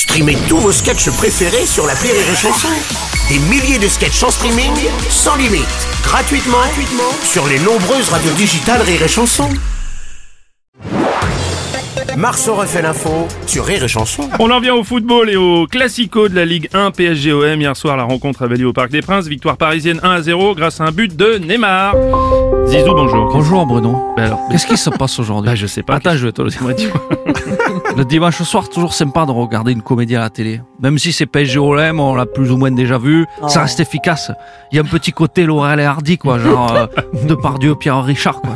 Streamez tous vos sketchs préférés sur la Rire et Chanson. Des milliers de sketchs en streaming, sans limite, gratuitement, gratuitement sur les nombreuses radios digitales Rire et Chanson. Marceau refait l'info sur Rire et Chanson. On en vient au football et au classico de la Ligue 1 PSG-OM. Hier soir, la rencontre avait lieu au Parc des Princes. Victoire parisienne 1 à 0 grâce à un but de Neymar. Zizou, bonjour. Bonjour Bruno. Bah alors, Qu'est-ce qui se passe aujourd'hui bah, je sais pas. Attends, je vais te le dire. Le dimanche soir, toujours sympa de regarder une comédie à la télé. Même si c'est PSG OM, on l'a plus ou moins déjà vu, ça reste efficace. Il y a un petit côté Laurel et Hardy, quoi, genre euh, Depardieu, Pierre Richard, quoi.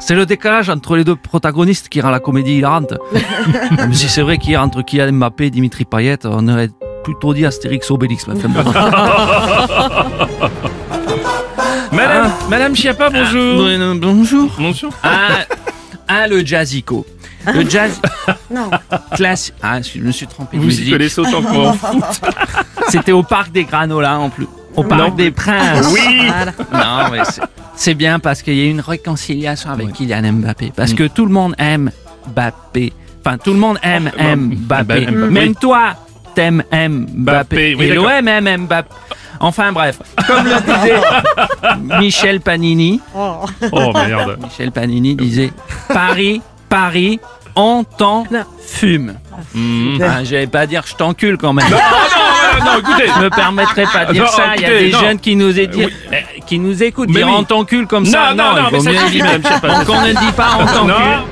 C'est, le décalage entre les deux protagonistes qui rend la comédie hilarante. Même si c'est vrai qu'hier, entre Kylian Mbappé et Dimitri Payet, on aurait plutôt dit Astérix Obélix. Madame, Madame Chiappa, bonjour. Bruno, bonjour. Bonjour. Ah, ah, le jazzico. Le jazz. non. Classe. Ah, je me suis trompé. Vous y connaissez autant que moi. C'était au parc des Granolas en plus. Au parc Non. des Princes. Oui. Non, mais c'est- bien parce qu'il y a eu une réconciliation avec Kylian Mbappé. Parce que tout le monde aime Mbappé. Enfin, tout le monde aime bah, Mbappé. Mbappé. Même toi, t'aimes Mbappé. Mbappé, oui, Et l'OM aime Mbappé. Enfin bref, comme le disait Michel Panini, Oh merde. Michel Panini disait Paris, Paris, on t'en fume. Hmm. Ah, J'allais pas dire je t'encule quand même. Non, non, non, écoutez. Je me permettrai pas de dire Non, ça. Il y a des non. jeunes qui nous, édi- Oui. euh, qui nous écoutent Mais dire oui. on t'encule comme ça. Non, non, non, mais ça suffit, Chiappa, ça Donc on ne dit pas on t'encule. Non.